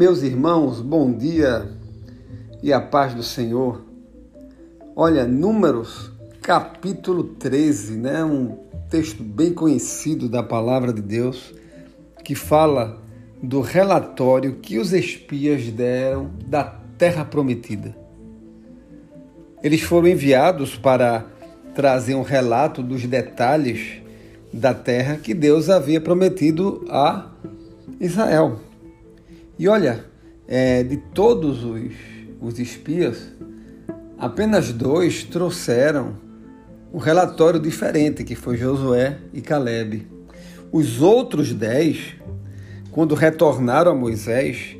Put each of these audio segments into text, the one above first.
Meus irmãos, bom dia e a paz do Senhor. Olha, Números, capítulo 13, né? Um texto bem conhecido da palavra de Deus que fala do relatório que os espias deram da terra prometida. Eles foram enviados para trazer um relato dos detalhes da terra que Deus havia prometido a Israel. E olha, é, de todos os, os espias, apenas dois trouxeram um relatório diferente, que foi Josué e Caleb. Os outros dez, quando retornaram a Moisés,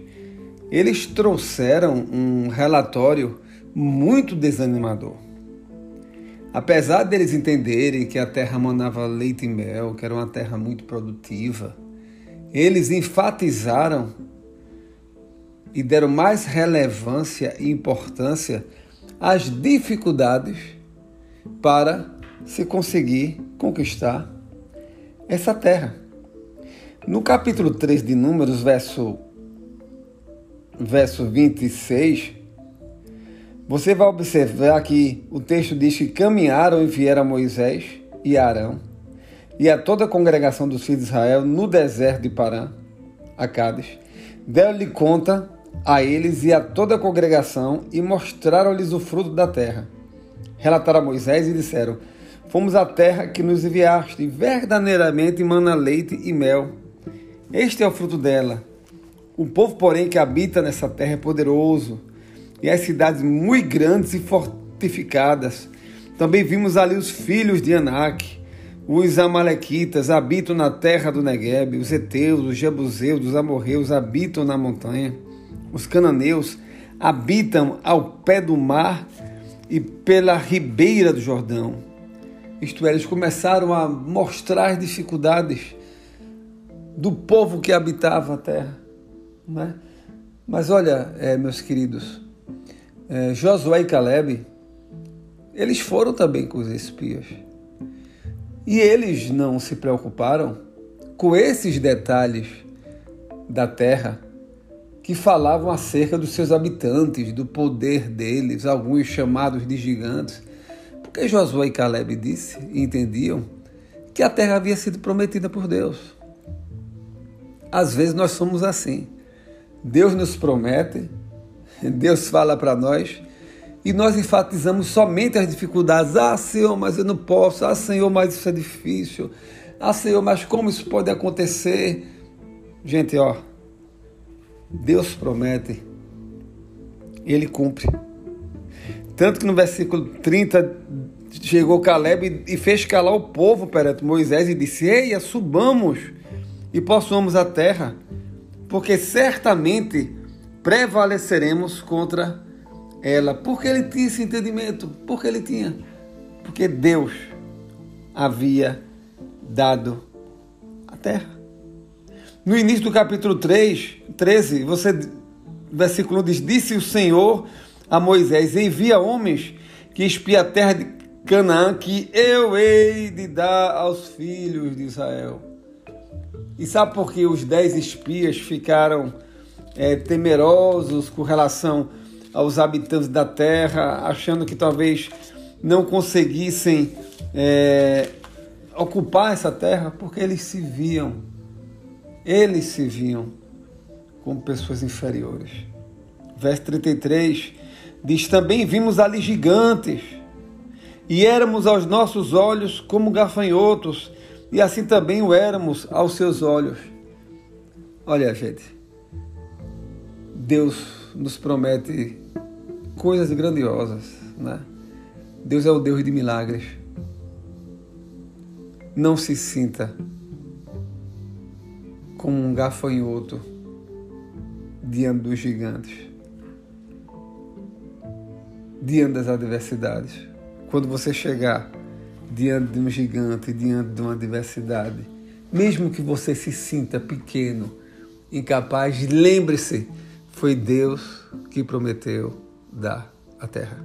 eles trouxeram um relatório muito desanimador. Apesar deles entenderem que a terra manava leite e mel, que era uma terra muito produtiva, eles enfatizaram e deram mais relevância e importância às dificuldades para se conseguir conquistar essa terra. No capítulo 3 de Números, verso, verso 26, você vai observar que o texto diz que caminharam e vieram a Moisés e a Arão e a toda a congregação dos filhos de Israel no deserto de Parã, a Cádiz. Deram-lhe conta a eles e a toda a congregação e mostraram-lhes o fruto da terra. Relataram a Moisés e disseram: Fomos à terra que nos enviaste, verdadeiramente mana leite e mel. Este é o fruto dela. O povo, porém, que habita nessa terra é poderoso, e as cidades muito grandes e fortificadas. Também vimos ali os filhos de Anak. Os amalequitas habitam na terra do Negueb, os heteus, os jebuseus, os amorreus habitam na montanha os cananeus habitam ao pé do mar e pela ribeira do Jordão. Isto é, eles começaram a mostrar as dificuldades do povo que habitava a terra. Né? Mas olha, é, meus queridos, é, Josué e Caleb, eles foram também com os espias. E eles não se preocuparam com esses detalhes da terra que falavam acerca dos seus habitantes, do poder deles, alguns chamados de gigantes. Porque Josué e Caleb disse e entendiam que a terra havia sido prometida por Deus. Às vezes nós somos assim. Deus nos promete, Deus fala para nós e nós enfatizamos somente as dificuldades. Ah, Senhor, mas eu não posso. Ah, Senhor, mas isso é difícil. Ah, Senhor, mas como isso pode acontecer? Gente, ó, Deus promete, ele cumpre. Tanto que no versículo 30 chegou Caleb e fez calar o povo perante Moisés e disse: Eia, subamos e possuamos a terra, porque certamente prevaleceremos contra ela. Porque ele tinha esse entendimento? Porque ele tinha. Porque Deus havia dado a terra. No início do capítulo 3, 13, você, versículo 1 diz: Disse o Senhor a Moisés: Envia homens que espia a terra de Canaã, que eu hei de dar aos filhos de Israel. E sabe por que os dez espias ficaram é, temerosos com relação aos habitantes da terra, achando que talvez não conseguissem é, ocupar essa terra? Porque eles se viam eles se viam como pessoas inferiores. Verso 33 diz: Também vimos ali gigantes, e éramos aos nossos olhos como gafanhotos, e assim também o éramos aos seus olhos. Olha, gente, Deus nos promete coisas grandiosas, né? Deus é o Deus de milagres. Não se sinta como um gafanhoto diante dos gigantes, diante das adversidades. Quando você chegar diante de um gigante, diante de uma adversidade, mesmo que você se sinta pequeno, incapaz, lembre-se, foi Deus que prometeu dar a terra.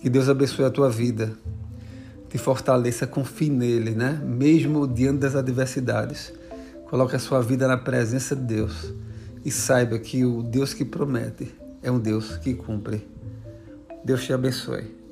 Que Deus abençoe a tua vida, te fortaleça, confie nele, né? Mesmo diante das adversidades. Coloque a sua vida na presença de Deus e saiba que o Deus que promete é um Deus que cumpre. Deus te abençoe.